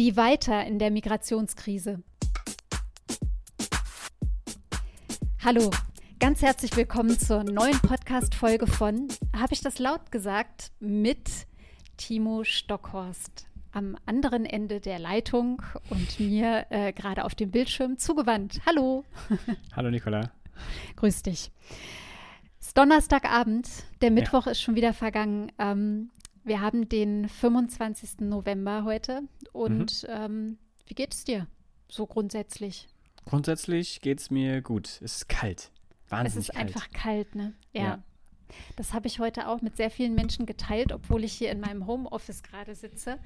Wie weiter in der Migrationskrise? Hallo, ganz herzlich willkommen zur neuen Podcast-Folge von, habe ich das laut gesagt, mit Timo Stockhorst am anderen Ende der Leitung und mir äh, gerade auf dem Bildschirm zugewandt. Hallo. Hallo Nicola. Grüß dich. Es ist Donnerstagabend, der Mittwoch ja. ist schon wieder vergangen. Ähm, wir haben den 25. November heute. Und mhm. ähm, wie geht es dir so grundsätzlich? Grundsätzlich geht es mir gut. Es ist kalt. Wahnsinnig Es ist kalt. einfach kalt, ne? ja. ja. Das habe ich heute auch mit sehr vielen Menschen geteilt, obwohl ich hier in meinem Homeoffice gerade sitze.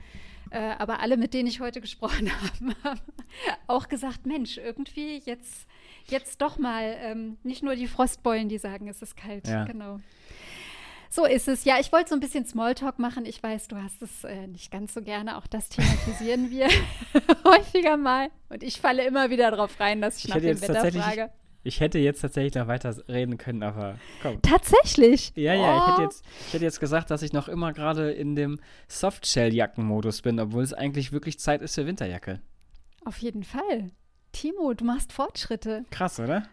Äh, aber alle, mit denen ich heute gesprochen habe, haben auch gesagt, Mensch, irgendwie jetzt, jetzt doch mal ähm, nicht nur die Frostbeulen, die sagen, es ist kalt. Ja. Genau. So ist es. Ja, ich wollte so ein bisschen Smalltalk machen. Ich weiß, du hast es äh, nicht ganz so gerne. Auch das thematisieren wir häufiger mal. Und ich falle immer wieder darauf rein, dass ich, ich nach dem Wetter frage. Ich hätte jetzt tatsächlich noch weiter reden können, aber komm. Tatsächlich? Ja, ja, oh. ich, hätte oh. jetzt, ich hätte jetzt gesagt, dass ich noch immer gerade in dem Softshell-Jacken-Modus bin, obwohl es eigentlich wirklich Zeit ist für Winterjacke. Auf jeden Fall. Timo, du machst Fortschritte. Krass, oder?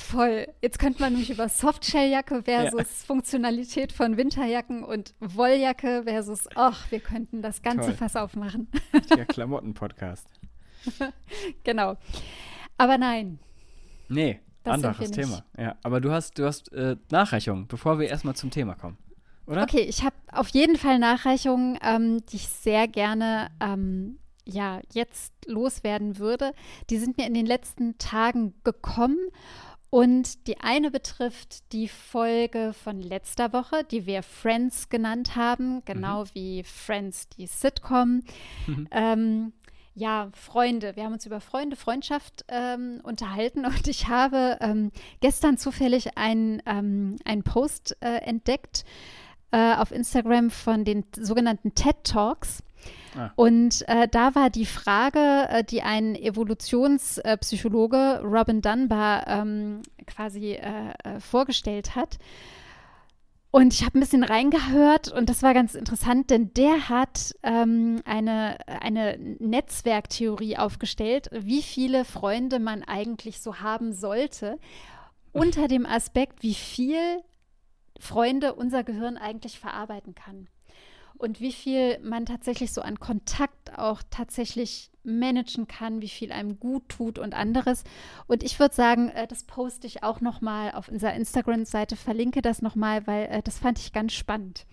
Voll. Jetzt könnte man nämlich über Softshelljacke versus ja. Funktionalität von Winterjacken und Wolljacke versus, ach, wir könnten das ganze Toll. Fass aufmachen. Der Klamotten-Podcast. genau. Aber nein. Nee, das anderes Thema. Ja, aber du hast, du hast äh, Nachreichungen, bevor wir erstmal zum Thema kommen. Oder? Okay, ich habe auf jeden Fall Nachreichungen, ähm, die ich sehr gerne ähm, ja, jetzt loswerden würde. Die sind mir in den letzten Tagen gekommen und die eine betrifft die Folge von letzter Woche, die wir Friends genannt haben, genau mhm. wie Friends, die Sitcom. Mhm. Ähm, ja, Freunde. Wir haben uns über Freunde, Freundschaft ähm, unterhalten und ich habe ähm, gestern zufällig einen ähm, Post äh, entdeckt äh, auf Instagram von den sogenannten TED Talks. Ah. Und äh, da war die Frage, äh, die ein Evolutionspsychologe Robin Dunbar ähm, quasi äh, äh, vorgestellt hat. Und ich habe ein bisschen reingehört und das war ganz interessant, denn der hat ähm, eine, eine Netzwerktheorie aufgestellt, wie viele Freunde man eigentlich so haben sollte, unter dem Aspekt, wie viel Freunde unser Gehirn eigentlich verarbeiten kann und wie viel man tatsächlich so an Kontakt auch tatsächlich managen kann, wie viel einem gut tut und anderes. Und ich würde sagen, äh, das poste ich auch noch mal auf unserer Instagram-Seite, verlinke das noch mal, weil äh, das fand ich ganz spannend.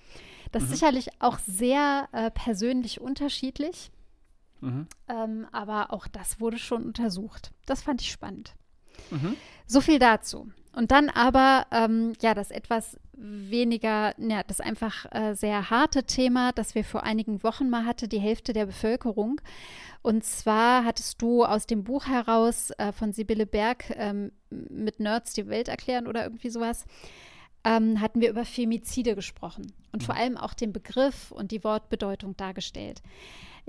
Das mhm. ist sicherlich auch sehr äh, persönlich unterschiedlich, mhm. ähm, aber auch das wurde schon untersucht. Das fand ich spannend. Mhm. So viel dazu. Und dann aber, ähm, ja, das etwas weniger, ja, das einfach äh, sehr harte Thema, das wir vor einigen Wochen mal hatte, die Hälfte der Bevölkerung. Und zwar hattest du aus dem Buch heraus äh, von Sibylle Berg ähm, mit Nerds die Welt erklären oder irgendwie sowas, ähm, hatten wir über Femizide gesprochen und vor mhm. allem auch den Begriff und die Wortbedeutung dargestellt.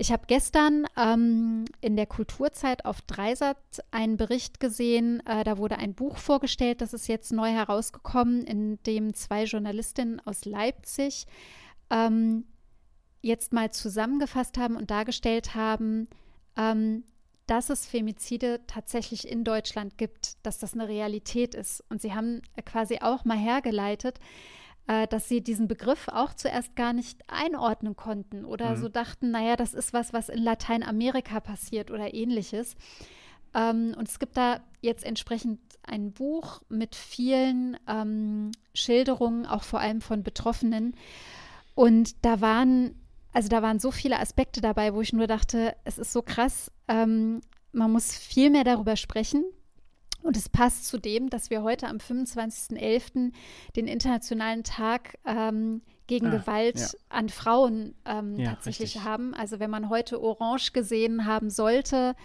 Ich habe gestern ähm, in der Kulturzeit auf Dreisat einen Bericht gesehen. Äh, da wurde ein Buch vorgestellt, das ist jetzt neu herausgekommen, in dem zwei Journalistinnen aus Leipzig ähm, jetzt mal zusammengefasst haben und dargestellt haben, ähm, dass es Femizide tatsächlich in Deutschland gibt, dass das eine Realität ist. Und sie haben quasi auch mal hergeleitet, äh, dass sie diesen Begriff auch zuerst gar nicht einordnen konnten oder mhm. so dachten, naja, das ist was, was in Lateinamerika passiert oder ähnliches. Ähm, und es gibt da jetzt entsprechend ein Buch mit vielen ähm, Schilderungen, auch vor allem von Betroffenen. Und da waren, also da waren so viele Aspekte dabei, wo ich nur dachte, es ist so krass, ähm, man muss viel mehr darüber sprechen. Und es passt zu dem, dass wir heute am 25.11. den Internationalen Tag ähm, gegen ah, Gewalt ja. an Frauen ähm, ja, tatsächlich richtig. haben. Also wenn man heute Orange gesehen haben sollte,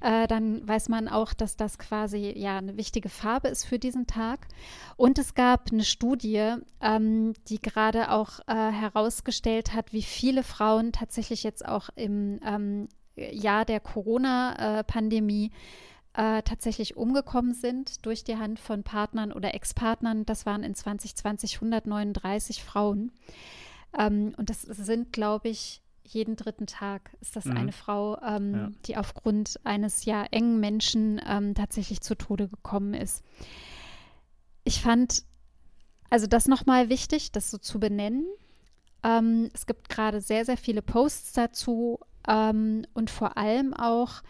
äh, dann weiß man auch, dass das quasi ja eine wichtige Farbe ist für diesen Tag. Und es gab eine Studie, ähm, die gerade auch äh, herausgestellt hat, wie viele Frauen tatsächlich jetzt auch im ähm, Jahr der Corona-Pandemie äh, äh, tatsächlich umgekommen sind durch die Hand von Partnern oder Ex-Partnern. Das waren in 2020 139 Frauen. Ähm, und das sind, glaube ich, jeden dritten Tag ist das Mhm. eine Frau, ähm, Ja. die aufgrund eines ja engen Menschen ähm, tatsächlich zu Tode gekommen ist. Ich fand also das nochmal wichtig, das so zu benennen. Ähm, es gibt gerade sehr, sehr viele Posts dazu ähm, und vor allem auch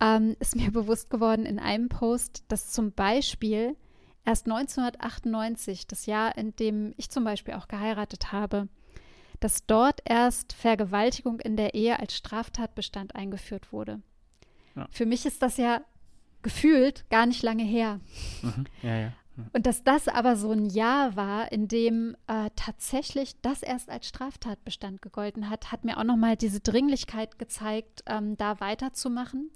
ähm, ist mir bewusst geworden in einem Post, dass zum Beispiel erst 1998, das Jahr, in dem ich zum Beispiel auch geheiratet habe, dass dort erst Vergewaltigung in der Ehe als Straftatbestand eingeführt wurde. Ja. Für mich ist das ja gefühlt gar nicht lange her. Mhm. Ja, ja. Und dass das aber so ein Jahr war, in dem äh, tatsächlich das erst als Straftatbestand gegolten hat, hat mir auch nochmal diese Dringlichkeit gezeigt, ähm, da weiterzumachen.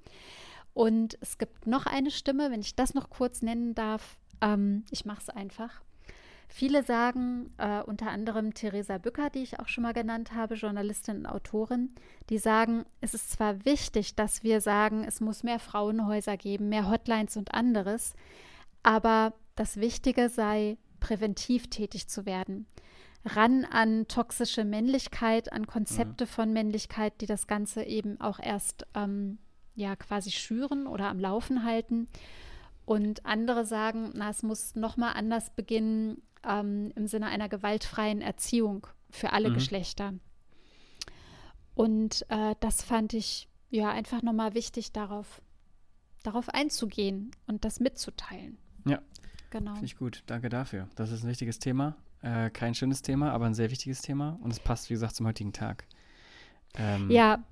Und es gibt noch eine Stimme, wenn ich das noch kurz nennen darf. Ähm, ich mache es einfach. Viele sagen, äh, unter anderem Theresa Bücker, die ich auch schon mal genannt habe, Journalistin und Autorin, die sagen, es ist zwar wichtig, dass wir sagen, es muss mehr Frauenhäuser geben, mehr Hotlines und anderes, aber das Wichtige sei, präventiv tätig zu werden. Ran an toxische Männlichkeit, an Konzepte von Männlichkeit, die das Ganze eben auch erst ähm, ja quasi schüren oder am Laufen halten. Und andere sagen, na, es muss nochmal anders beginnen ähm, im Sinne einer gewaltfreien Erziehung für alle Mhm. Geschlechter. Und äh, das fand ich ja einfach nochmal wichtig, darauf, darauf einzugehen und das mitzuteilen. Ja. Genau. Finde ich gut. Danke dafür. Das ist ein wichtiges Thema. Äh, kein schönes Thema, aber ein sehr wichtiges Thema. Und es passt, wie gesagt, zum heutigen Tag. Ähm, Ja,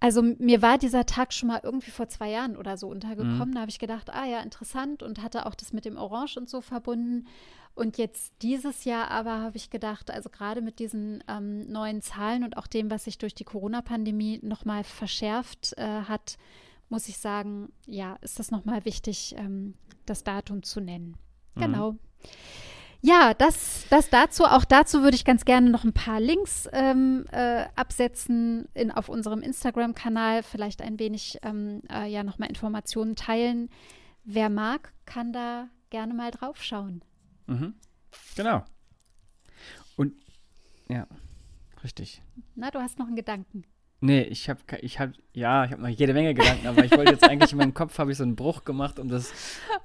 also mir war dieser Tag schon mal irgendwie vor zwei Jahren oder so untergekommen. Mhm. Da habe ich gedacht, ah ja, interessant und hatte auch das mit dem Orange und so verbunden. Und jetzt dieses Jahr aber habe ich gedacht, also gerade mit diesen ähm, neuen Zahlen und auch dem, was sich durch die Corona-Pandemie nochmal verschärft äh, hat, muss ich sagen, ja, ist das nochmal wichtig, ähm, das Datum zu nennen. Mhm. Genau. Ja, das, das dazu. Auch dazu würde ich ganz gerne noch ein paar Links ähm, äh, absetzen in, auf unserem Instagram-Kanal. Vielleicht ein wenig ähm, äh, ja nochmal Informationen teilen. Wer mag, kann da gerne mal drauf schauen. Mhm. Genau. Und ja, richtig. Na, du hast noch einen Gedanken. Nee, ich habe, ich habe, ja, ich habe noch jede Menge Gedanken, aber ich wollte jetzt eigentlich in meinem Kopf habe ich so einen Bruch gemacht, um das,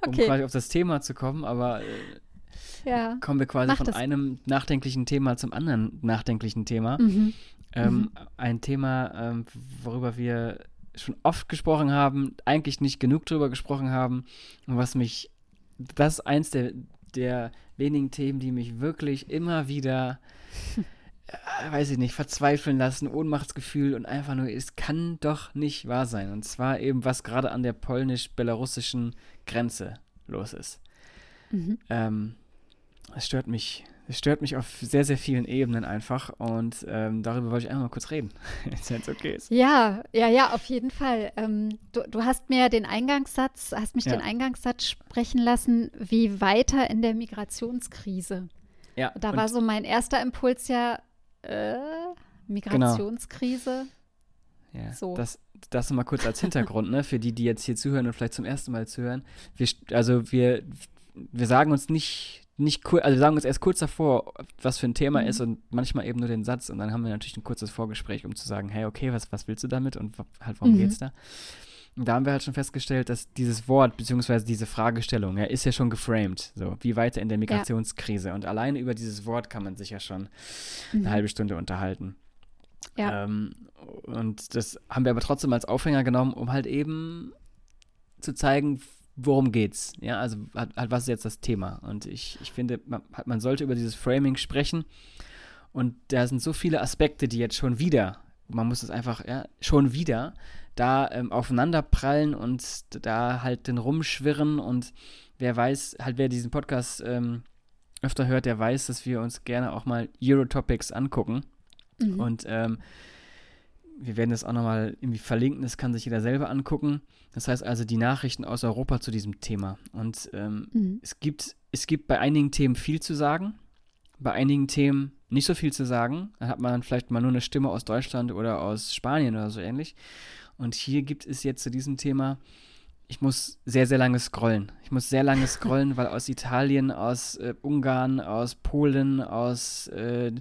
um Okay. quasi auf das Thema zu kommen, aber äh, Ja. kommen wir quasi Mach von das. einem nachdenklichen Thema zum anderen nachdenklichen Thema. Mhm. Ähm, Ein Thema, ähm, worüber wir schon oft gesprochen haben, eigentlich nicht genug drüber gesprochen haben und was mich, das ist eins der, der wenigen Themen, die mich wirklich immer wieder, weiß ich nicht, verzweifeln lassen, Ohnmachtsgefühl und einfach nur, es kann doch nicht wahr sein. Und zwar eben, was gerade an der polnisch-belarussischen Grenze los ist. Mhm. Ähm, es stört mich. Es stört mich auf sehr, sehr vielen Ebenen einfach und ähm, darüber wollte ich einfach mal kurz reden, wenn es okay ist. Ja, ja, ja, auf jeden Fall. Ähm, du, du hast mir den Eingangssatz, hast mich Ja. den Eingangssatz sprechen lassen, wie weiter in der Migrationskrise. Ja, Da war so mein erster Impuls ja, äh, Migrationskrise. Ja, So. das, das mal kurz als Hintergrund, ne, für die, die jetzt hier zuhören und vielleicht zum ersten Mal zuhören. Wir, also wir, wir sagen uns nicht, nicht kur- also wir sagen uns erst kurz davor, was für ein Thema Mhm. ist und manchmal eben nur den Satz und dann haben wir natürlich ein kurzes Vorgespräch, um zu sagen, hey, okay, was, was willst du damit und halt, worum Mhm. geht's da? Und da haben wir halt schon festgestellt, dass dieses Wort beziehungsweise diese Fragestellung, ja, ist ja schon geframed, so, wie weiter in der Migrationskrise und alleine über dieses Wort kann man sich ja schon Mhm. eine halbe Stunde unterhalten. Ja. Ähm, und das haben wir aber trotzdem als Aufhänger genommen, um halt eben zu zeigen, worum geht's. Ja, also halt, halt, was ist jetzt das Thema? Und ich, ich finde, man, man sollte über dieses Framing sprechen. Und da sind so viele Aspekte, die jetzt schon wieder, man muss es einfach, ja, schon wieder da ähm, aufeinanderprallen und da halt den rumschwirren und wer weiß, halt wer diesen Podcast ähm, öfter hört, der weiß, dass wir uns gerne auch mal Eurotopics angucken. Mhm. Und ähm, wir werden das auch nochmal irgendwie verlinken, das kann sich jeder selber angucken. Das heißt also die Nachrichten aus Europa zu diesem Thema. Und ähm, Mhm. es, gibt, es gibt bei einigen Themen viel zu sagen, bei einigen Themen nicht so viel zu sagen. Da hat man vielleicht mal nur eine Stimme aus Deutschland oder aus Spanien oder so ähnlich. Und hier gibt es jetzt zu diesem Thema ich muss sehr, sehr lange scrollen. Ich muss sehr lange scrollen, weil aus Italien, aus äh, Ungarn, aus Polen, aus äh,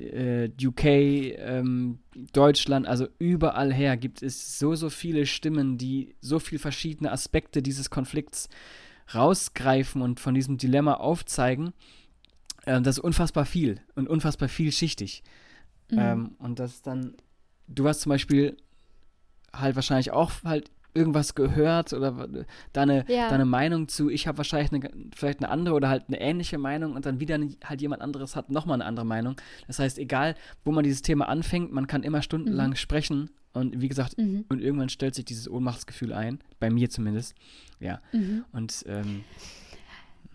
äh, UK, ähm, Deutschland, also überall her gibt es so, so viele Stimmen, die so viele verschiedene Aspekte dieses Konflikts rausgreifen und von diesem Dilemma aufzeigen. Äh, das ist unfassbar viel und unfassbar vielschichtig. Mhm. Ähm, und das dann, du hast zum Beispiel halt wahrscheinlich auch halt irgendwas gehört oder deine, ja. deine Meinung zu, ich habe wahrscheinlich eine, vielleicht eine andere oder halt eine ähnliche Meinung und dann wieder halt jemand anderes hat nochmal eine andere Meinung. Das heißt, egal, wo man dieses Thema anfängt, man kann immer stundenlang mhm. sprechen und wie gesagt, mhm. und irgendwann stellt sich dieses Ohnmachtsgefühl ein, bei mir zumindest. Ja. Mhm. Und ähm,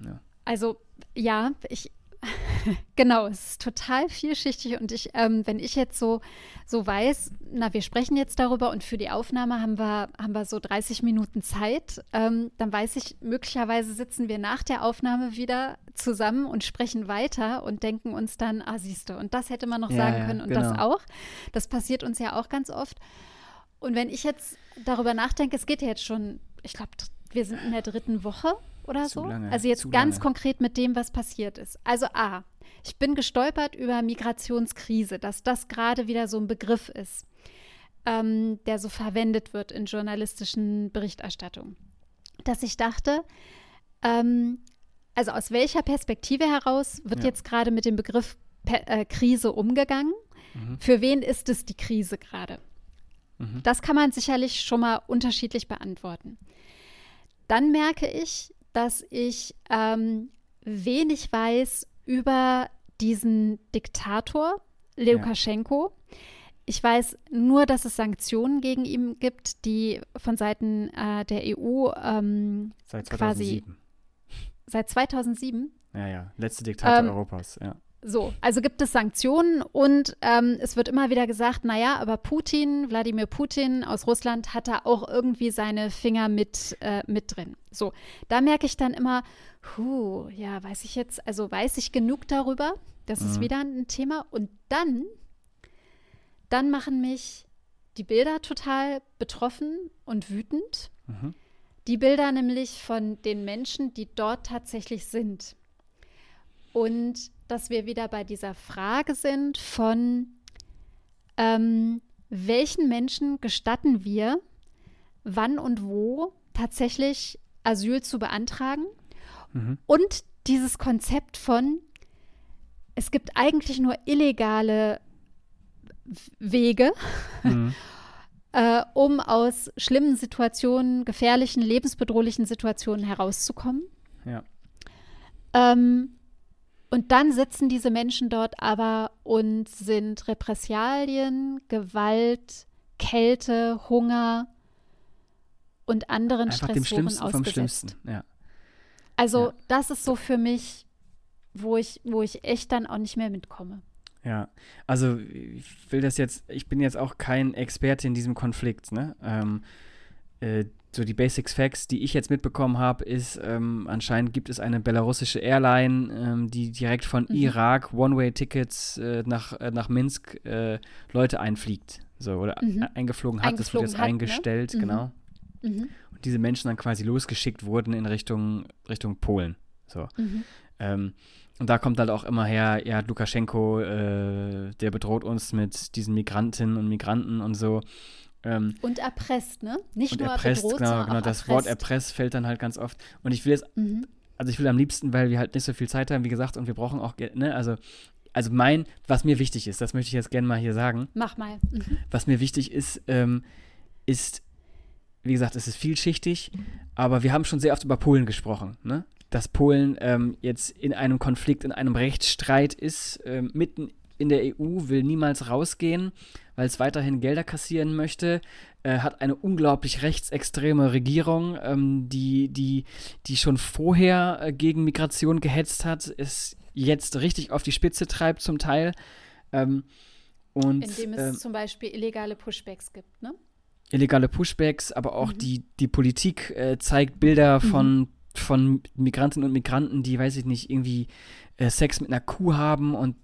ja. Also ja, ich, genau, es ist total vielschichtig und ich, ähm, wenn ich jetzt so, so weiß, na, wir sprechen jetzt darüber und für die Aufnahme haben wir, haben wir so 30 Minuten Zeit, ähm, dann weiß ich, möglicherweise sitzen wir nach der Aufnahme wieder zusammen und sprechen weiter und denken uns dann, ah, siehst du, und das hätte man noch ja, sagen können und genau. das auch. Das passiert uns ja auch ganz oft. Und wenn ich jetzt darüber nachdenke, es geht ja jetzt schon, ich glaube, wir sind in der dritten Woche oder zu so. Lange, also jetzt ganz lange. konkret mit dem, was passiert ist. Also A, ich bin gestolpert über Migrationskrise, dass das gerade wieder so ein Begriff ist, ähm, der so verwendet wird in journalistischen Berichterstattungen. Dass ich dachte, ähm, also aus welcher Perspektive heraus wird ja. jetzt gerade mit dem Begriff per, äh, Krise umgegangen? Mhm. Für wen ist es die Krise gerade? Mhm. Das kann man sicherlich schon mal unterschiedlich beantworten. Dann merke ich, dass ich ähm, wenig weiß über diesen Diktator, Lukaschenko. Ja. Ich weiß nur, dass es Sanktionen gegen ihn gibt, die von Seiten äh, der EU ähm, seit 2007. quasi seit 2007. Ja, ja, letzte Diktator ähm, Europas, ja. So, also gibt es Sanktionen und ähm, es wird immer wieder gesagt, naja, aber Putin, Wladimir Putin aus Russland hat da auch irgendwie seine Finger mit, äh, mit drin. So, da merke ich dann immer, huh, ja, weiß ich jetzt, also weiß ich genug darüber? Das mhm. ist wieder ein Thema. Und dann, dann machen mich die Bilder total betroffen und wütend. Mhm. Die Bilder nämlich von den Menschen, die dort tatsächlich sind. Und dass wir wieder bei dieser Frage sind von, ähm, welchen Menschen gestatten wir, wann und wo tatsächlich Asyl zu beantragen mhm. und dieses Konzept von, es gibt eigentlich nur illegale Wege, mhm. äh, um aus schlimmen Situationen, gefährlichen, lebensbedrohlichen Situationen herauszukommen. Ja. Ähm, und dann sitzen diese Menschen dort aber und sind Repressalien, Gewalt, Kälte, Hunger und anderen Einfach Stressoren dem Schlimmsten ausgesetzt. vom Schlimmsten, ja. Also ja. das ist so für mich, wo ich, wo ich echt dann auch nicht mehr mitkomme. Ja, also ich will das jetzt, ich bin jetzt auch kein Experte in diesem Konflikt, ne? Ähm, äh, so die Basics Facts, die ich jetzt mitbekommen habe, ist, ähm, anscheinend gibt es eine belarussische Airline, ähm, die direkt von mhm. Irak One-Way-Tickets äh, nach, äh, nach Minsk äh, Leute einfliegt. So, oder mhm. eingeflogen hat, eingeflogen das wird jetzt hat, ne? eingestellt, ne? genau. Mhm. Und diese Menschen dann quasi losgeschickt wurden in Richtung, Richtung Polen. So. Mhm. Ähm, und da kommt halt auch immer her, ja, Lukaschenko, äh, der bedroht uns mit diesen Migrantinnen und Migranten und so. Ähm, und erpresst, ne? Nicht und nur erpresst, bedroht, genau, genau. Das erpresst. Wort erpresst fällt dann halt ganz oft. Und ich will jetzt, mhm. also ich will am liebsten, weil wir halt nicht so viel Zeit haben, wie gesagt, und wir brauchen auch, ne, also, also mein, was mir wichtig ist, das möchte ich jetzt gerne mal hier sagen. Mach mal. Mhm. Was mir wichtig ist, ähm, ist, wie gesagt, es ist vielschichtig, aber wir haben schon sehr oft über Polen gesprochen, ne? Dass Polen ähm, jetzt in einem Konflikt, in einem Rechtsstreit ist, ähm, mitten in der EU, will niemals rausgehen weil es weiterhin Gelder kassieren möchte, äh, hat eine unglaublich rechtsextreme Regierung, ähm, die, die, die schon vorher äh, gegen Migration gehetzt hat, es jetzt richtig auf die Spitze treibt zum Teil. Ähm, und, Indem es äh, zum Beispiel illegale Pushbacks gibt, ne? Illegale Pushbacks, aber auch mhm. die, die Politik äh, zeigt Bilder von, mhm. von Migrantinnen und Migranten, die, weiß ich nicht, irgendwie äh, Sex mit einer Kuh haben und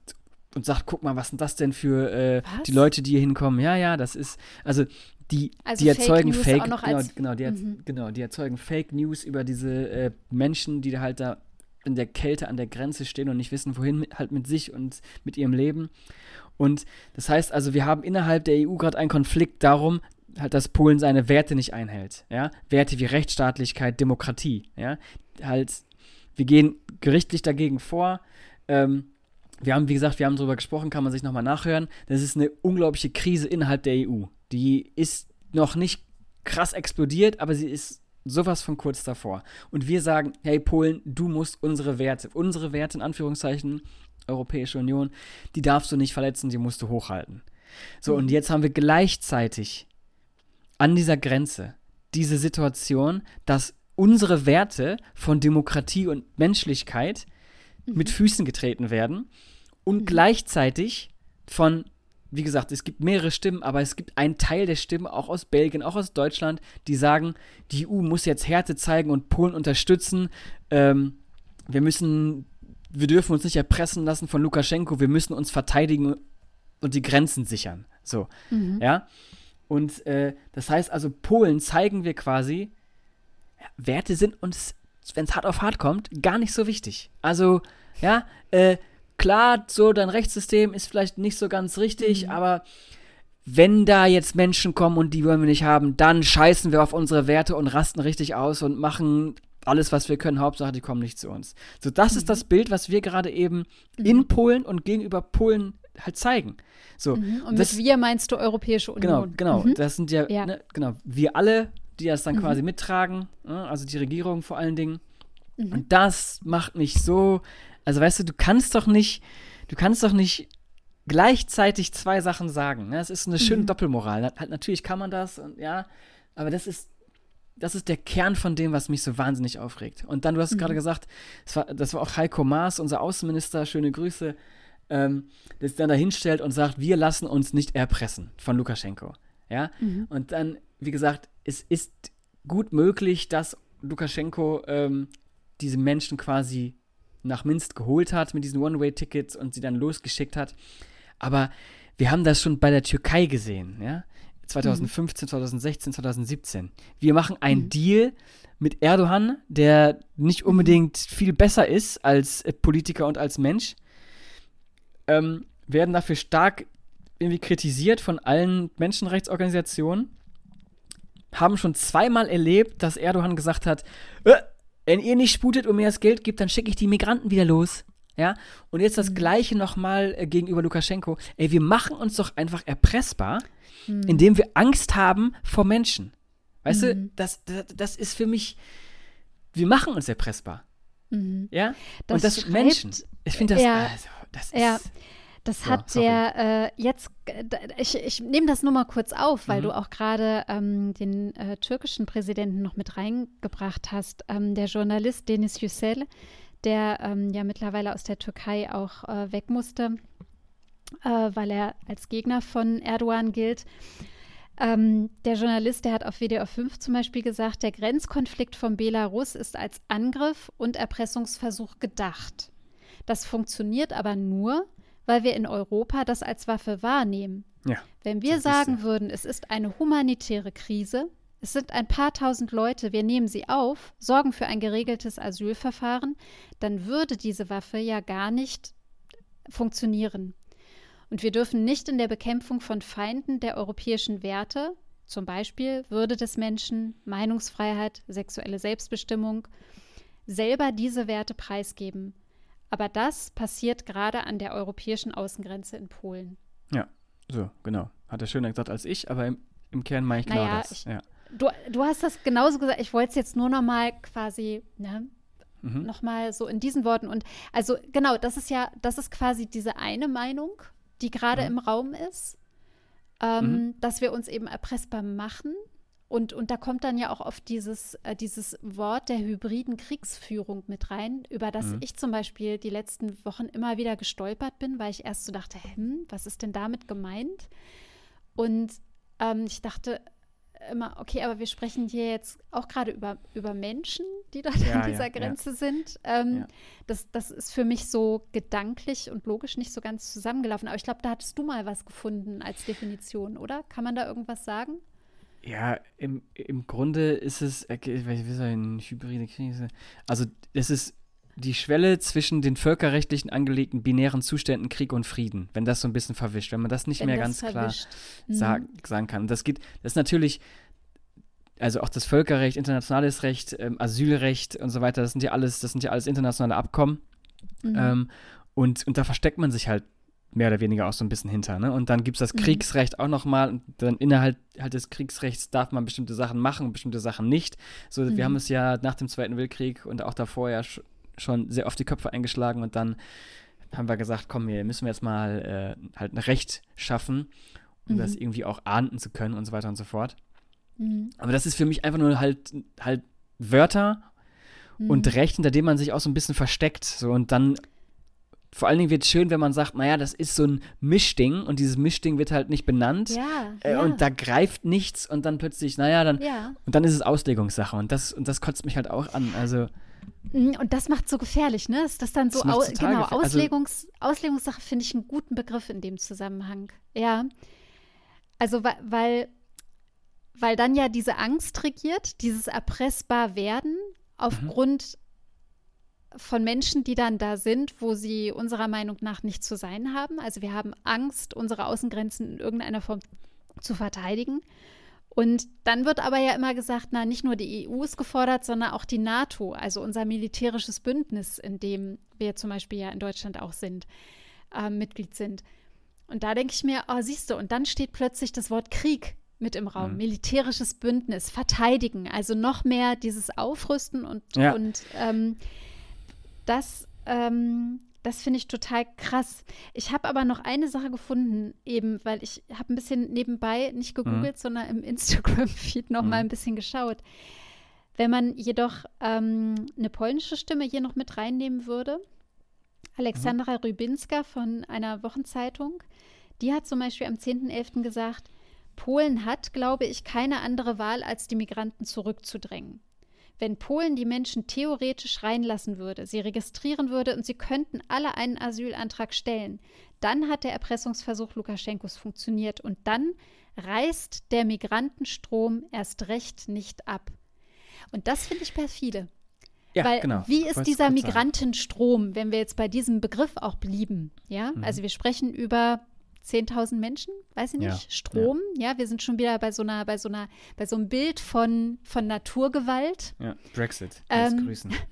und sagt, guck mal, was sind das denn für äh, die Leute, die hier hinkommen? Ja, ja, das ist, also die, Also die Fake erzeugen News Fake, genau, genau, die, Mhm. genau, die erzeugen Fake News über diese äh, Menschen, die da halt da in der Kälte an der Grenze stehen und nicht wissen, wohin mit, halt mit sich und mit ihrem Leben. Und das heißt also, wir haben innerhalb der EU gerade einen Konflikt darum, halt, dass Polen seine Werte nicht einhält. Ja? Werte wie Rechtsstaatlichkeit, Demokratie. Ja? Halt, wir gehen gerichtlich dagegen vor. Ähm, wir haben, wie gesagt, wir haben darüber gesprochen, kann man sich nochmal nachhören. Das ist eine unglaubliche Krise innerhalb der EU. Die ist noch nicht krass explodiert, aber sie ist sowas von kurz davor. Und wir sagen, hey Polen, du musst unsere Werte, unsere Werte in Anführungszeichen, Europäische Union, die darfst du nicht verletzen, die musst du hochhalten. So, und jetzt haben wir gleichzeitig an dieser Grenze diese Situation, dass unsere Werte von Demokratie und Menschlichkeit mit Füßen getreten werden und gleichzeitig von, wie gesagt, es gibt mehrere Stimmen, aber es gibt einen Teil der Stimmen, auch aus Belgien, auch aus Deutschland, die sagen, die EU muss jetzt Härte zeigen und Polen unterstützen. Ähm, wir müssen, wir dürfen uns nicht erpressen lassen von Lukaschenko, wir müssen uns verteidigen und die Grenzen sichern. So, Mhm. ja. Und äh, das heißt also, Polen zeigen wir quasi, ja, Werte sind uns, wenn es hart auf hart kommt, gar nicht so wichtig. Also, ja, äh, klar, so dein Rechtssystem ist vielleicht nicht so ganz richtig, aber wenn da jetzt Menschen kommen und die wollen wir nicht haben, dann scheißen wir auf unsere Werte und rasten richtig aus und machen alles, was wir können. Hauptsache, die kommen nicht zu uns. So, das ist das Bild, was wir gerade eben in Polen und gegenüber Polen halt zeigen. So, Mhm. Und das, mit wir meinst du Europäische Genau, Union. genau. Mhm. Das sind ja, Ja. Ne, genau, wir alle, die das dann Mhm. quasi mittragen, ne, also die Regierung vor allen Dingen. Mhm. Und das macht mich so, also weißt du, du kannst doch nicht, du kannst doch nicht gleichzeitig zwei Sachen sagen. Ne? Das ist eine schöne Mhm. Doppelmoral. Halt, natürlich kann man das und ja, aber das ist, das ist der Kern von dem, was mich so wahnsinnig aufregt. Und dann, du hast Mhm. gerade gesagt, das war, das war auch Heiko Maas, unser Außenminister, schöne Grüße, ähm, der sich dann da hinstellt und sagt, wir lassen uns nicht erpressen von Lukaschenko. Ja, Mhm. und dann, wie gesagt, es ist gut möglich, dass Lukaschenko ähm, diese Menschen quasi nach Minsk geholt hat mit diesen One-Way-Tickets und sie dann losgeschickt hat. Aber wir haben das schon bei der Türkei gesehen, ja? 2015, 2016, 2017. Wir machen einen Mhm. Deal mit Erdogan, der nicht unbedingt viel besser ist als äh, Politiker und als Mensch. Ähm, werden dafür stark irgendwie kritisiert von allen Menschenrechtsorganisationen. Haben schon zweimal erlebt, dass Erdogan gesagt hat, äh, wenn ihr nicht sputet und mir das Geld gibt, dann schicke ich die Migranten wieder los. Ja, und jetzt das Gleiche nochmal äh, gegenüber Lukaschenko. Ey, wir machen uns doch einfach erpressbar, Mhm. indem wir Angst haben vor Menschen. Weißt du, Mhm. das, das, das ist für mich, wir machen uns erpressbar. Mhm. Ja, Das und das schreibt- Menschen. Ich finde das, Ja. also, das Ja. Das hat sorry. der äh, jetzt, ich, ich nehme das nur mal kurz auf, weil Mhm. du auch gerade ähm, den äh, türkischen Präsidenten noch mit reingebracht hast. Ähm, der Journalist Deniz Yücel, der ähm, ja mittlerweile aus der Türkei auch äh, weg musste, äh, weil er als Gegner von Erdogan gilt. Ähm, der Journalist, der hat auf WDR 5 zum Beispiel gesagt, der Grenzkonflikt von Belarus ist als Angriff und Erpressungsversuch gedacht. Das funktioniert aber nur, weil wir in Europa das als Waffe wahrnehmen. ja. Wenn wir sagen würden, es ist eine humanitäre Krise, es sind ein paar tausend Leute, wir nehmen sie auf, sorgen für ein geregeltes Asylverfahren, dann würde diese Waffe ja gar nicht funktionieren. Und wir dürfen nicht in der Bekämpfung von Feinden der europäischen Werte, zum Beispiel Würde des Menschen, Meinungsfreiheit, sexuelle Selbstbestimmung, selber diese Werte preisgeben. Aber das passiert gerade an der europäischen Außengrenze in Polen. So, genau. Hat er schöner gesagt als ich, aber im, im Kern meine ich genau Naja, das. ich- ja. Du, du hast das genauso gesagt. Ich wollte es jetzt nur noch mal quasi, ne, Mhm. noch mal so in diesen Worten. Und also genau, das ist ja, das ist quasi diese eine Meinung, die gerade Mhm. im Raum ist, ähm, dass wir uns eben erpressbar machen. Und, und da kommt dann ja auch oft dieses, äh, dieses Wort der hybriden Kriegsführung mit rein, über das Mhm. ich zum Beispiel die letzten Wochen immer wieder gestolpert bin, weil ich erst so dachte, hm, was ist denn damit gemeint? Und ähm, ich dachte immer, okay, aber wir sprechen hier jetzt auch gerade über, über Menschen, die dort Ja, an ja, dieser ja. Grenze sind. Ähm, Ja. das, das ist für mich so gedanklich und logisch nicht so ganz zusammengelaufen. Aber ich glaube, da hattest du mal was gefunden als Definition, oder? Kann man da irgendwas sagen? Ja, im, im Grunde ist es, äh, wie soll ein hybride Krise? Also, es ist die Schwelle zwischen den völkerrechtlichen angelegten binären Zuständen Krieg und Frieden, wenn das so ein bisschen verwischt, wenn man das nicht wenn mehr das ganz verwischt. klar sag, mhm. sagen kann. das geht, das ist natürlich, also auch das Völkerrecht, internationales Recht, ähm, Asylrecht und so weiter, das sind ja alles, das sind ja alles internationale Abkommen. Mhm. Ähm, und, und da versteckt man sich halt mehr oder weniger auch so ein bisschen hinter. Ne? Und dann gibt es das mhm. Kriegsrecht auch nochmal. Und dann innerhalb halt des Kriegsrechts darf man bestimmte Sachen machen und bestimmte Sachen nicht. So, mhm. wir haben es ja nach dem Zweiten Weltkrieg und auch davor ja schon sehr oft die Köpfe eingeschlagen und dann haben wir gesagt, komm, hier müssen wir jetzt mal äh, halt ein Recht schaffen, um mhm. das irgendwie auch ahnden zu können und so weiter und so fort. Mhm. Aber das ist für mich einfach nur halt, halt Wörter mhm. und Recht, hinter dem man sich auch so ein bisschen versteckt. So, und dann vor allen Dingen wird es schön, wenn man sagt, naja, das ist so ein Mischding und dieses Mischding wird halt nicht benannt ja, äh, ja. und da greift nichts und dann plötzlich, naja, dann ja. und dann ist es Auslegungssache und das und das kotzt mich halt auch an. Also Mhm, und das macht so gefährlich, ne? Ist das dann so, au genau, also Auslegungs also, Auslegungssache finde ich einen guten Begriff in dem Zusammenhang. Ja. Also, weil, weil dann ja diese Angst regiert, dieses erpressbar werden aufgrund mhm. Von Menschen, die dann da sind, wo sie unserer Meinung nach nicht zu sein haben. Also wir haben Angst, unsere Außengrenzen in irgendeiner Form zu verteidigen. Und dann wird aber ja immer gesagt, na, nicht nur die EU ist gefordert, sondern auch die NATO, also unser militärisches Bündnis, in dem wir zum Beispiel ja in Deutschland auch sind, äh, Mitglied sind. Und da denke ich mir, oh, siehst du, und dann steht plötzlich das Wort Krieg mit im Raum, mhm. militärisches Bündnis, verteidigen, also noch mehr dieses Aufrüsten und, ja. und ähm, das ähm, das finde ich total krass. Ich habe aber noch eine Sache gefunden, eben, weil ich habe ein bisschen nebenbei nicht gegoogelt, mhm. sondern im Instagram-Feed noch mhm. mal ein bisschen geschaut. Wenn man jedoch ähm, eine polnische Stimme hier noch mit reinnehmen würde, Alexandra mhm. Rybinska von einer Wochenzeitung, die hat zum Beispiel am 10.11. gesagt, Polen hat, glaube ich, keine andere Wahl, als die Migranten zurückzudrängen wenn Polen die Menschen theoretisch reinlassen würde, sie registrieren würde und sie könnten alle einen Asylantrag stellen, dann hat der Erpressungsversuch Lukaschenkos funktioniert und dann reißt der Migrantenstrom erst recht nicht ab. Und das finde ich perfide. Ja, Weil genau. wie ist dieser Migrantenstrom, wenn wir jetzt bei diesem Begriff auch blieben? Ja, mhm. also wir sprechen über 10.000 Menschen, weiß ich nicht, ja, Strom. Ja. ja. wir sind schon wieder bei so einer, bei so einer, bei so einem Bild von, von Naturgewalt. Ja, Brexit. Ähm, grüßen.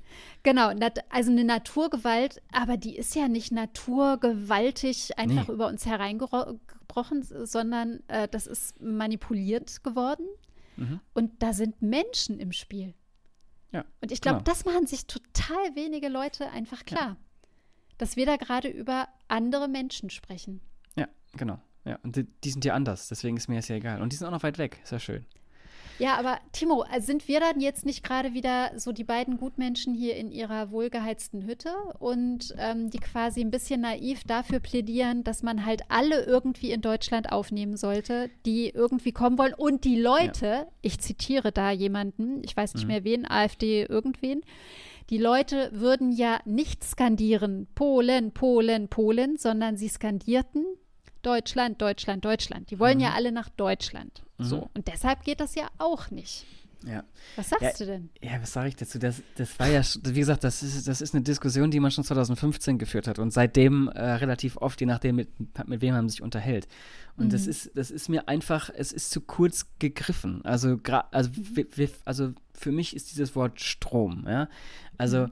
Genau, also eine Naturgewalt, aber die ist ja nicht naturgewaltig einfach nee. über uns hereingebrochen, sondern äh, das ist manipuliert geworden. Mhm. Und da sind Menschen im Spiel. Ja, und ich glaube, das machen sich total wenige Leute einfach klar. Ja. Dass wir da gerade über andere Menschen sprechen. Genau. Ja, und die, die, sind ja anders, deswegen ist mir das ja egal. Und die sind auch noch weit weg, ist ja schön. Ja, aber Timo, äh, sind wir dann jetzt nicht gerade wieder so die beiden Gutmenschen hier in ihrer wohlgeheizten Hütte und ähm, die quasi ein bisschen naiv dafür plädieren, dass man halt alle irgendwie in Deutschland aufnehmen sollte, die irgendwie kommen wollen und die Leute, ja. ich zitiere da jemanden, ich weiß nicht mhm. mehr wen, AfD irgendwen, die Leute würden ja nicht skandieren Polen, Polen, Polen, sondern sie skandierten Deutschland, Deutschland, Deutschland. Die wollen mhm. ja alle nach Deutschland. Mhm. So. Und deshalb geht das ja auch nicht. Ja. Was sagst ja, du denn? Ja, was sage ich dazu? Das, das war ja, wie gesagt, das ist, das ist eine Diskussion, die man schon 2015 geführt hat und seitdem äh, relativ oft, je nachdem, mit, mit wem man sich unterhält. Und mhm. das, ist, das ist mir einfach, es ist zu kurz gegriffen. Also, also, mhm. also für mich ist dieses Wort Strom, ja. Also, mhm.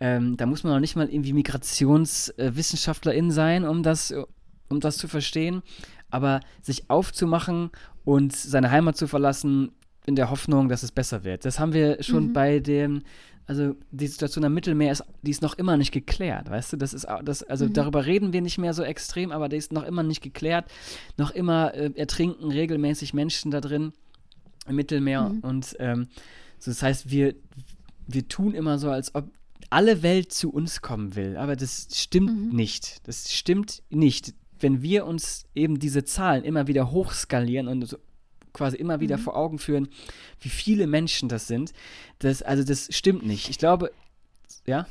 ähm, da muss man noch nicht mal irgendwie Migrationswissenschaftlerin äh, sein, um das, um das zu verstehen. Aber sich aufzumachen und seine Heimat zu verlassen, in der Hoffnung, dass es besser wird. Das haben wir schon mhm. bei dem, also die Situation am Mittelmeer ist, die ist noch immer nicht geklärt, weißt du? Das ist das, also mhm. darüber reden wir nicht mehr so extrem, aber die ist noch immer nicht geklärt. Noch immer äh, ertrinken regelmäßig Menschen da drin im Mittelmeer. Mhm. Und ähm, so, das heißt, wir, wir tun immer so, als ob alle Welt zu uns kommen will. Aber das stimmt mhm. nicht. Das stimmt nicht wenn wir uns eben diese Zahlen immer wieder hochskalieren und so quasi immer wieder mhm. vor Augen führen, wie viele Menschen das sind, das, also das stimmt nicht. Ich glaube, ja?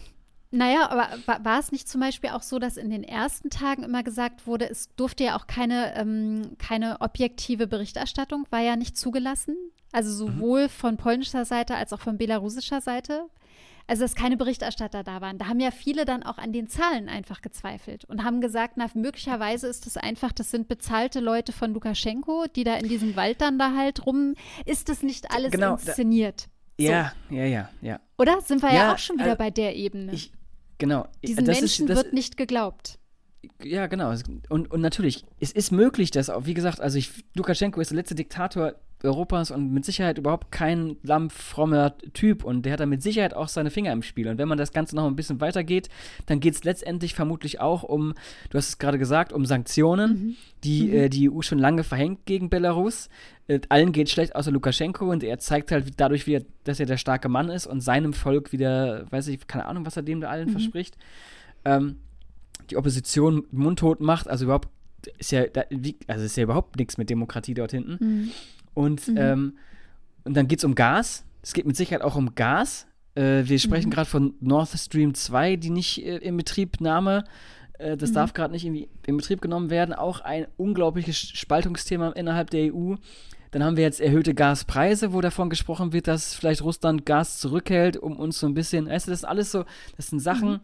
Naja, aber war, es nicht zum Beispiel auch so, dass in den ersten Tagen immer gesagt wurde, es durfte ja auch keine, ähm, keine objektive Berichterstattung, war ja nicht zugelassen? Also mhm. sowohl mhm. von polnischer Seite als auch von belarussischer Seite? Also, dass keine Berichterstatter da waren. Da haben ja viele dann auch an den Zahlen einfach gezweifelt und haben gesagt, na, möglicherweise ist das einfach, das sind bezahlte Leute von Lukaschenko, die da in diesem Wald dann da halt rum. Ist das nicht alles genau, inszeniert? Da, so. Ja, ja, ja, ja. Oder? Sind wir ja, ja auch schon wieder also, bei der Ebene. Ich, genau. Diesen das Menschen ist, das, wird nicht geglaubt. Ja, genau. Und, und natürlich, es ist möglich, dass auch, wie gesagt, also ich, Lukaschenko ist der letzte Diktator Europas und mit Sicherheit überhaupt kein lammfrommer Typ und der hat da mit Sicherheit auch seine Finger im Spiel. Und wenn man das Ganze noch ein bisschen weitergeht, dann geht es letztendlich vermutlich auch um, du hast es gerade gesagt, um Sanktionen, mhm. die mhm. Äh, die EU schon lange verhängt gegen Belarus. Äh, allen geht schlecht außer Lukaschenko und er zeigt halt dadurch wieder, dass er der starke Mann ist und seinem Volk wieder, weiß ich, keine Ahnung, was er dem da allen mhm. verspricht. Ähm, die Opposition mundtot macht, also überhaupt ist ja, also ist ja überhaupt nichts mit Demokratie dort hinten. Und, mhm. ähm, und dann geht es um Gas. Es geht mit Sicherheit auch um Gas. Äh, wir sprechen mhm. gerade von Nord Stream 2, die nicht äh, in Betriebnahme, äh, das mhm. darf gerade nicht in, in Betrieb genommen werden. Auch ein unglaubliches Spaltungsthema innerhalb der EU. Dann haben wir jetzt erhöhte Gaspreise, wo davon gesprochen wird, dass vielleicht Russland Gas zurückhält, um uns so ein bisschen, weißt du, das ist alles so, das sind Sachen, mhm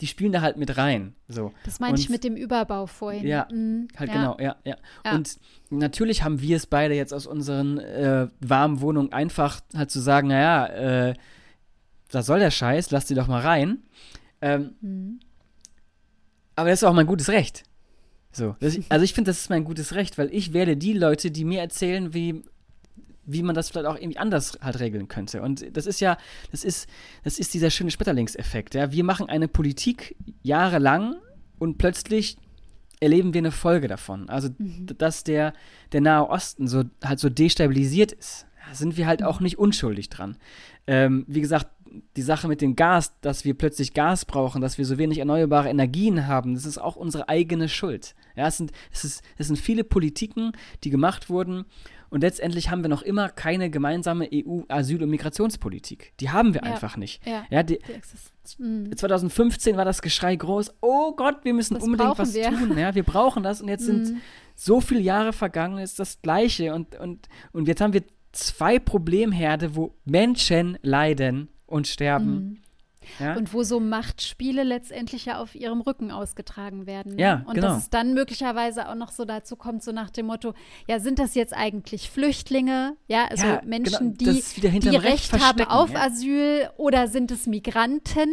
die spielen da halt mit rein. So. Das meinte ich mit dem Überbau vorhin. Ja, mhm. halt ja. genau, ja, ja, ja, Und natürlich haben wir es beide jetzt aus unseren äh, warmen Wohnungen einfach halt zu sagen, naja, äh, was soll der Scheiß, lass die doch mal rein. Ähm, mhm. Aber das ist auch mein gutes Recht. So, das, also ich finde, das ist mein gutes Recht, weil ich werde die Leute, die mir erzählen, wie wie man das vielleicht auch irgendwie anders halt regeln könnte. Und das ist ja, das ist, das ist dieser schöne Schmetterlingseffekt. Ja? Wir machen eine Politik jahrelang und plötzlich erleben wir eine Folge davon. Also, mhm. dass der, der Nahe Osten so halt so destabilisiert ist, sind wir halt auch nicht unschuldig dran. Ähm, wie gesagt, die Sache mit dem Gas, dass wir plötzlich Gas brauchen, dass wir so wenig erneuerbare Energien haben, das ist auch unsere eigene Schuld. Ja, es sind, es, ist, es sind viele Politiken, die gemacht wurden und letztendlich haben wir noch immer keine gemeinsame EU-Asyl- und Migrationspolitik. Die haben wir ja. einfach nicht. Ja, ja die, die 2015 mhm. war das Geschrei groß, oh Gott, wir müssen das unbedingt was wir. tun. Ja, wir brauchen das. Und jetzt sind mhm. so viele Jahre vergangen, ist das Gleiche. Und, und, und jetzt haben wir zwei Problemherde, wo Menschen leiden und sterben. Mhm. Ja? Und wo so Machtspiele letztendlich ja auf ihrem Rücken ausgetragen werden. Ne? Ja, und genau. dass es dann möglicherweise auch noch so dazu kommt, so nach dem Motto, ja, sind das jetzt eigentlich Flüchtlinge? Ja, also ja, Menschen, genau, die, die Recht haben auf ja. Asyl oder sind es Migranten?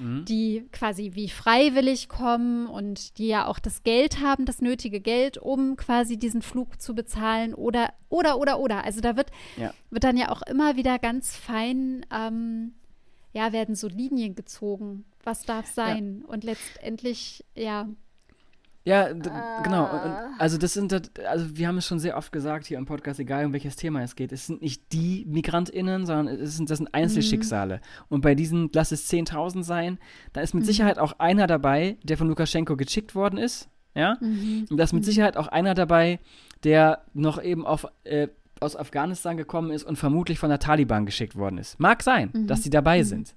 Mhm. die quasi wie freiwillig kommen und die ja auch das Geld haben, das nötige Geld, um quasi diesen Flug zu bezahlen oder, oder, oder, oder. Also da wird, ja. wird dann ja auch immer wieder ganz fein ähm, ja, werden so Linien gezogen. Was darf sein? Ja. Und letztendlich, ja. Ja, äh. genau. Und, also das sind, also wir haben es schon sehr oft gesagt hier im Podcast, egal um welches Thema es geht, es sind nicht die MigrantInnen, sondern es sind, das sind Einzelschicksale. Mhm. Und bei diesen, lass es 10.000 sein, da ist mit mhm. Sicherheit auch einer dabei, der von Lukaschenko geschickt worden ist. Ja? Mhm. Und da ist mit mhm. Sicherheit auch einer dabei, der noch eben auf äh, aus Afghanistan gekommen ist und vermutlich von der Taliban geschickt worden ist. Mag sein, mhm. dass die dabei mhm. sind.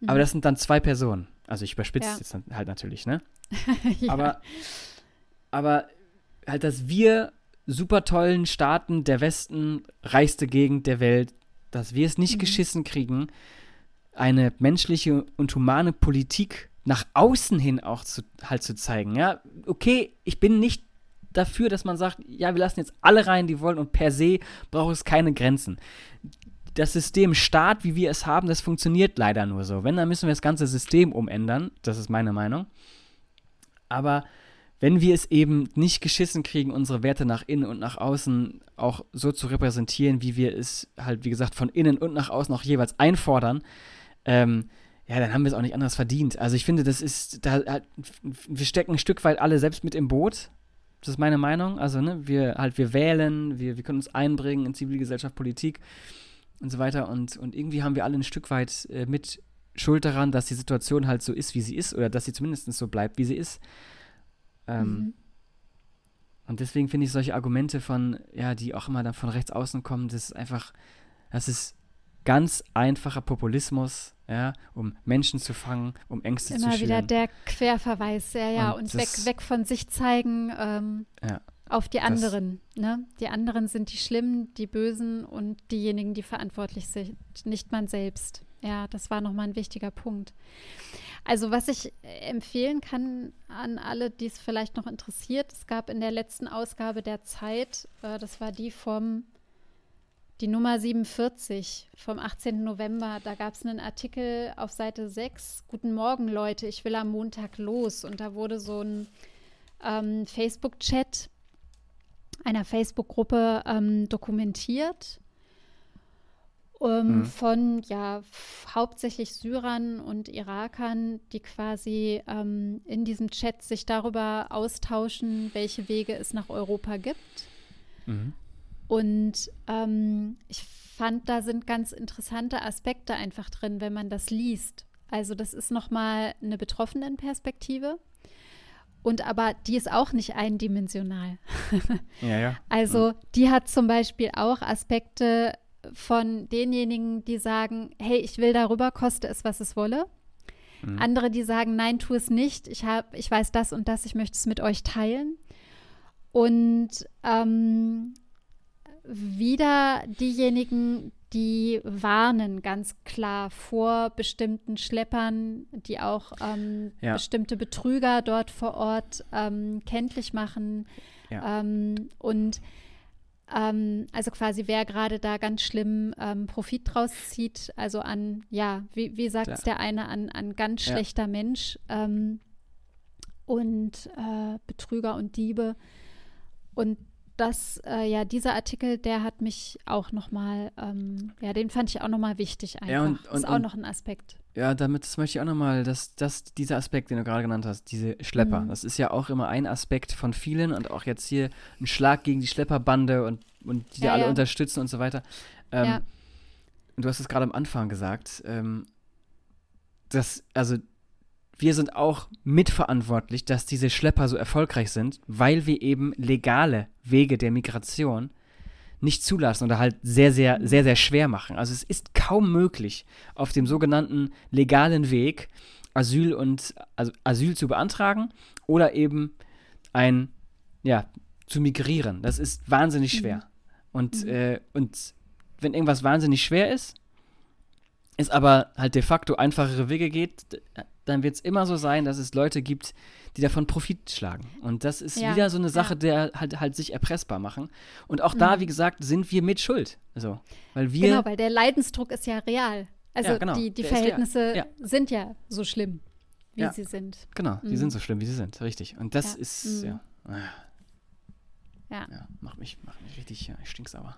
Mhm. Aber das sind dann zwei Personen. Also ich überspitze ja. jetzt halt natürlich, ne? ja. Aber, aber halt, dass wir super tollen Staaten der Westen, reichste Gegend der Welt, dass wir es nicht mhm. geschissen kriegen, eine menschliche und humane Politik nach außen hin auch zu, halt zu zeigen. Ja, okay, ich bin nicht dafür, dass man sagt, ja, wir lassen jetzt alle rein, die wollen und per se braucht es keine Grenzen. Das System Staat, wie wir es haben, das funktioniert leider nur so. Wenn, dann müssen wir das ganze System umändern. Das ist meine Meinung. Aber wenn wir es eben nicht geschissen kriegen, unsere Werte nach innen und nach außen auch so zu repräsentieren, wie wir es halt, wie gesagt, von innen und nach außen auch jeweils einfordern, ähm, ja, dann haben wir es auch nicht anders verdient. Also ich finde, das ist, da, wir stecken ein Stück weit alle selbst mit im Boot. Das ist meine Meinung. Also, ne, wir halt, wir wählen, wir, wir können uns einbringen in Zivilgesellschaft, Politik und so weiter. Und, und irgendwie haben wir alle ein Stück weit äh, mit Schuld daran, dass die Situation halt so ist, wie sie ist, oder dass sie zumindest so bleibt, wie sie ist. Ähm, mhm. Und deswegen finde ich solche Argumente von, ja, die auch immer dann von rechts außen kommen, das ist einfach, das ist ganz einfacher Populismus, ja, um Menschen zu fangen, um Ängste Immer zu schüren. wieder der Querverweis, ja, ja, und, Und weg, weg von sich zeigen ähm, Ja. auf die anderen. Ne? Die anderen sind die Schlimmen, die Bösen und diejenigen, die verantwortlich sind, nicht man selbst. Ja, das war nochmal ein wichtiger Punkt. Also was ich empfehlen kann an alle, die es vielleicht noch interessiert, es gab in der letzten Ausgabe der Zeit, äh, das war die vom, die Nummer 47 vom 18. November, da gab es einen Artikel auf Seite 6, Guten Morgen Leute, ich will am Montag los. Und da wurde so ein ähm, Facebook-Chat einer Facebook-Gruppe ähm, dokumentiert ähm, Mhm. von ja hauptsächlich Syrern und Irakern, die quasi ähm, in diesem Chat sich darüber austauschen, welche Wege es nach Europa gibt. Mhm. Und ähm, ich fand, da sind ganz interessante Aspekte einfach drin, wenn man das liest. Also das ist nochmal eine Betroffenenperspektive. Und aber die ist auch nicht eindimensional. Ja, ja. Also die hat zum Beispiel auch Aspekte von denjenigen, die sagen, hey, ich will darüber, koste es, was es wolle. Mhm. Andere, die sagen, nein, tu es nicht. Ich habe, ich weiß das und das, ich möchte es mit euch teilen. Und ähm, wieder diejenigen, die warnen ganz klar vor bestimmten Schleppern, die auch ähm, Ja. bestimmte Betrüger dort vor Ort ähm, kenntlich machen. Ja. Ähm, und ähm, also quasi, wer gerade da ganz schlimm ähm, Profit draus zieht, also an, ja, wie, wie sagt es der eine, an, an ganz Ja. schlechter Mensch ähm, und äh, Betrüger und Diebe. Und das, äh, ja, dieser Artikel, der hat mich auch nochmal, ähm, ja, den fand ich auch nochmal wichtig einfach. Ja, und- ist und- auch und- noch ein Aspekt. Ja, damit das möchte ich auch nochmal, dass, dass dieser Aspekt, den du gerade genannt hast, diese Schlepper, Mhm. das ist ja auch immer ein Aspekt von vielen und auch jetzt hier ein Schlag gegen die Schlepperbande und, und die Ja, alle ja. unterstützen und so weiter. Ähm, ja, Du hast es gerade am Anfang gesagt, ähm, dass, also wir sind auch mitverantwortlich, dass diese Schlepper so erfolgreich sind, weil wir eben legale Wege der Migration nicht zulassen oder halt sehr, sehr, sehr, sehr schwer machen. Also es ist kaum möglich, auf dem sogenannten legalen Weg Asyl und also Asyl zu beantragen oder eben ein, ja, zu migrieren. Das ist wahnsinnig schwer. Und, Mhm. äh, und wenn irgendwas wahnsinnig schwer ist, es aber halt de facto einfachere Wege geht, dann wird es immer so sein, dass es Leute gibt, die davon Profit schlagen. Und das ist Ja, wieder so eine ja. Sache, der halt, halt sich erpressbar machen. Und auch da, Mhm. wie gesagt, sind wir mit Schuld. Also, weil wir, genau, weil der Leidensdruck ist ja real. Also Ja, genau, die, die der. Verhältnisse Ja. sind ja so schlimm, wie Ja. sie sind. genau, die Mhm. sind so schlimm, wie sie sind, richtig. Und das Ja, ist, mhm. ja, ah, Ja. ja, macht mich, macht mich richtig ja, stinksauer.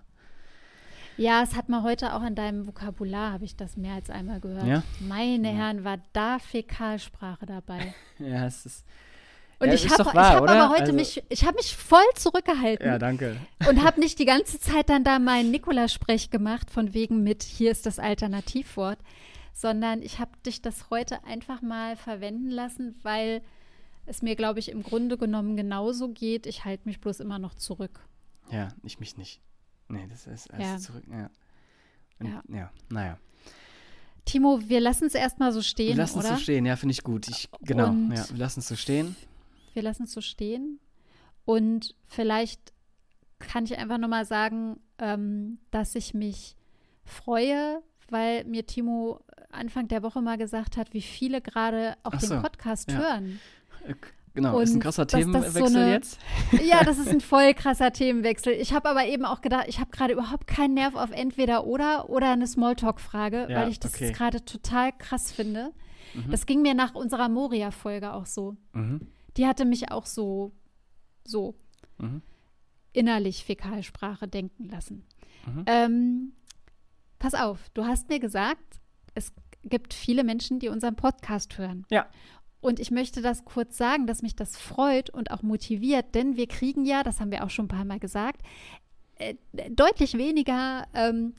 Ja, es hat man heute auch in deinem Vokabular, habe ich das mehr als einmal gehört. Ja? Meine Ja. Herren, war da Fäkalsprache dabei. Ja, es ist, Und Ja, ich habe hab aber heute Also- mich, ich habe mich voll zurückgehalten ja, danke. und habe nicht die ganze Zeit dann da meinen Nikolassprech gemacht, von wegen mit, hier ist das Alternativwort, sondern ich habe dich das heute einfach mal verwenden lassen, weil es mir, glaube ich, im Grunde genommen genauso geht. Ich halte mich bloß immer noch zurück. Ja, ich mich nicht. Nee, das ist alles Ja. zurück, ja. Und, Ja. ja. naja. Timo, wir lassen es erstmal so stehen, wir lassen es so stehen, ja, finde ich gut. Ich, genau, Und- ja, wir lassen es so stehen. Wir lassen es so stehen. Und vielleicht kann ich einfach nochmal sagen, ähm, dass ich mich freue, weil mir Timo Anfang der Woche mal gesagt hat, wie viele gerade auch Ach den so, Podcast ja. hören. Genau, ist ein Und krasser das so Themenwechsel eine- jetzt. Ja, das ist ein voll krasser Themenwechsel. Ich habe aber eben auch gedacht, ich habe gerade überhaupt keinen Nerv auf entweder oder oder eine Smalltalk-Frage, Ja, weil ich das okay. gerade total krass finde. Mhm. Das ging mir nach unserer Moria-Folge auch so. Mhm. Die hatte mich auch so, so Mhm. innerlich Fäkalsprache denken lassen. Mhm. Ähm, pass auf, du hast mir gesagt, es gibt viele Menschen, die unseren Podcast hören. Ja. Und ich möchte das kurz sagen, dass mich das freut und auch motiviert, denn wir kriegen ja, das haben wir auch schon ein paar Mal gesagt, äh, deutlich weniger ähm,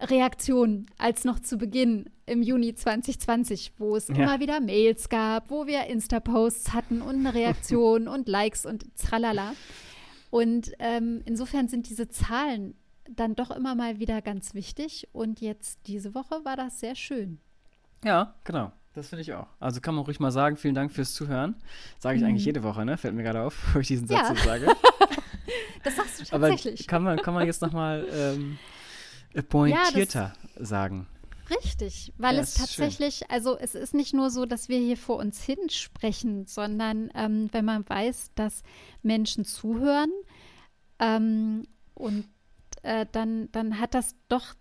Reaktionen als noch zu Beginn im Juni 2020, wo es Ja. immer wieder Mails gab, wo wir Insta-Posts hatten und eine Reaktion und Likes und tralala. Und ähm, insofern sind diese Zahlen dann doch immer mal wieder ganz wichtig. Und jetzt diese Woche war das sehr schön. Ja, genau. Das finde ich auch. Also kann man ruhig mal sagen, vielen Dank fürs Zuhören. Sage ich mhm. eigentlich jede Woche, ne? Fällt mir gerade auf, wo ich diesen Satz ja. so sage. das sagst du tatsächlich. Aber kann man, kann man jetzt nochmal ähm, pointierter ja, sagen. Richtig, weil ja, es tatsächlich, schön. also es ist nicht nur so, dass wir hier vor uns hinsprechen, sondern ähm, wenn man weiß, dass Menschen zuhören ähm, und äh, dann, dann hat das doch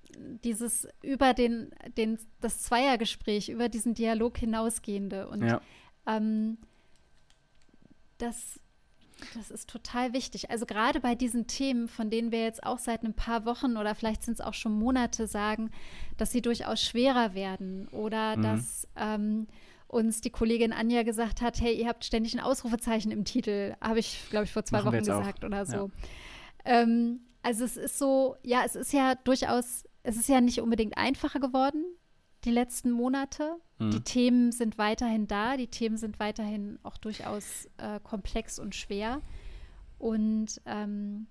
dieses über den, den, das Zweiergespräch, über diesen Dialog hinausgehende. Und ja. ähm, das, das ist total wichtig. Also gerade bei diesen Themen, von denen wir jetzt auch seit ein paar Wochen oder vielleicht sind es auch schon Monate sagen, dass sie durchaus schwerer werden oder mhm. dass ähm, uns die Kollegin Anja gesagt hat, hey, ihr habt ständig ein Ausrufezeichen im Titel, habe ich, glaube ich, vor zwei Machen Wochen gesagt auch. oder so. Ja. Ähm, also es ist so, ja, es ist ja durchaus, es ist ja nicht unbedingt einfacher geworden, die letzten Monate. Mhm. Die Themen sind weiterhin da, die Themen sind weiterhin auch durchaus äh, komplex und schwer. Und ähm,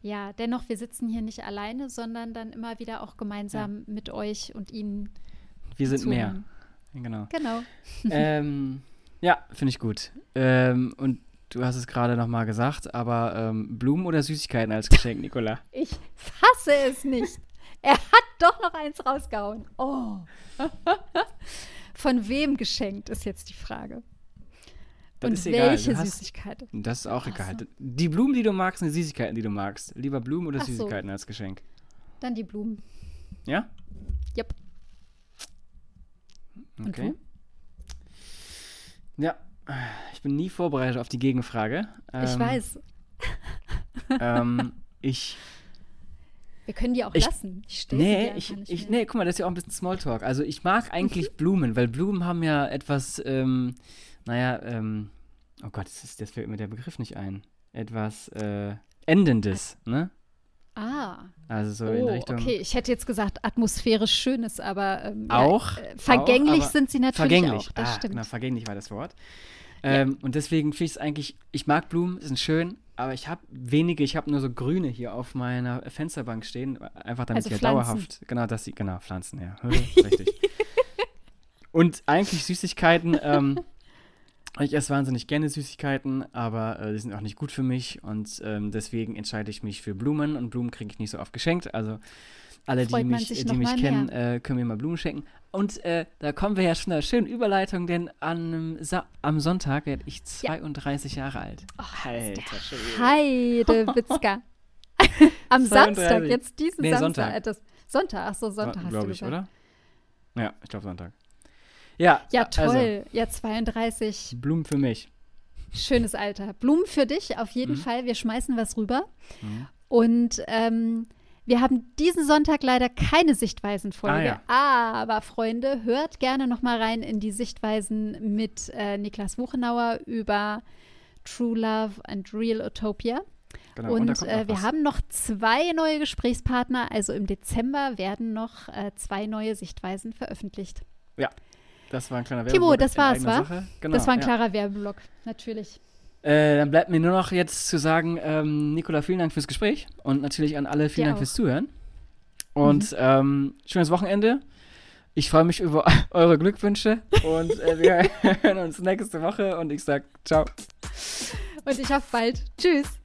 ja, dennoch, wir sitzen hier nicht alleine, sondern dann immer wieder auch gemeinsam ja. mit euch und Ihnen. Wir sind mehr. Genau. Genau. ähm, ja, finde ich gut. Ähm, und Du hast es gerade nochmal gesagt, aber ähm, Blumen oder Süßigkeiten als Geschenk, Nicola? Ich fasse es nicht. Er hat doch noch eins rausgehauen. Oh. Von wem geschenkt, ist jetzt die Frage. Das Und welche hast, Süßigkeit? Das ist auch egal. So. Die Blumen, die du magst, sind die Süßigkeiten, die du magst. Lieber Blumen oder Ach Süßigkeiten so. als Geschenk? Dann die Blumen. Ja? Yep. Okay. Ja, ich bin nie vorbereitet auf die Gegenfrage. Ähm, ich weiß. Ähm, ich. Wir können die auch ich, lassen. Ich nee, ich, ich, nee, guck mal, das ist ja auch ein bisschen Smalltalk. Also ich mag eigentlich Blumen, weil Blumen haben ja etwas, ähm, naja, ähm, oh Gott, das, ist, das fällt mir der Begriff nicht ein. Etwas äh, Endendes, ne? Ah. Also so oh, in Richtung. Okay, ich hätte jetzt gesagt atmosphärisch Schönes, aber ähm, auch. Ja, äh, vergänglich auch, sind sie natürlich vergänglich. auch. Das ah, stimmt. Genau, vergänglich war das Wort. Ähm, Und deswegen finde ich es eigentlich, ich mag Blumen, sind schön, aber ich habe wenige, ich habe nur so grüne hier auf meiner Fensterbank stehen, einfach damit also sie ja dauerhaft, genau, dass sie, genau, Pflanzen, ja, richtig. Und eigentlich Süßigkeiten, ähm, ich esse wahnsinnig gerne Süßigkeiten, aber äh, die sind auch nicht gut für mich und ähm, deswegen entscheide ich mich für Blumen und Blumen kriege ich nicht so oft geschenkt, also alle, die mich, die mich kennen, äh, können mir mal Blumen schenken. Und äh, da kommen wir ja schon einer schönen Überleitung, denn an, am Sonntag werde ich 32 ja. Jahre alt. Oh, Alter Heide Witzka. am 32. Samstag, jetzt diesen nee, Samstag. Sonntag. Äh, das, Sonntag, ach so, Sonntag hast du ich, gesagt. oder? Ja, ich glaube Sonntag. Ja, ja also toll. Also, ja, 32. Blumen für mich. Schönes Alter. Blumen für dich, auf jeden mhm. Fall. Wir schmeißen was rüber. Mhm. Und ähm, wir haben diesen Sonntag leider keine Sichtweisenfolge, ah, ja. aber Freunde, hört gerne noch mal rein in die Sichtweisen mit äh, Niklas Wuchenauer über True Love and Real Utopia. Genau, und, und äh, wir haben noch zwei neue Gesprächspartner. Also im Dezember werden noch äh, zwei neue Sichtweisen veröffentlicht. Ja, das war ein kleiner Werbeblock. Timo, das war's, wa? Genau, das war ein ja. klarer Werbeblock, natürlich. Äh, dann bleibt mir nur noch jetzt zu sagen, ähm, Nicola, vielen Dank fürs Gespräch und natürlich an alle vielen Dir Dank auch. fürs Zuhören. Und mhm. ähm, schönes Wochenende. Ich freue mich über eure Glückwünsche und äh, wir hören uns nächste Woche und ich sage ciao. Und ich hoffe bald. Tschüss.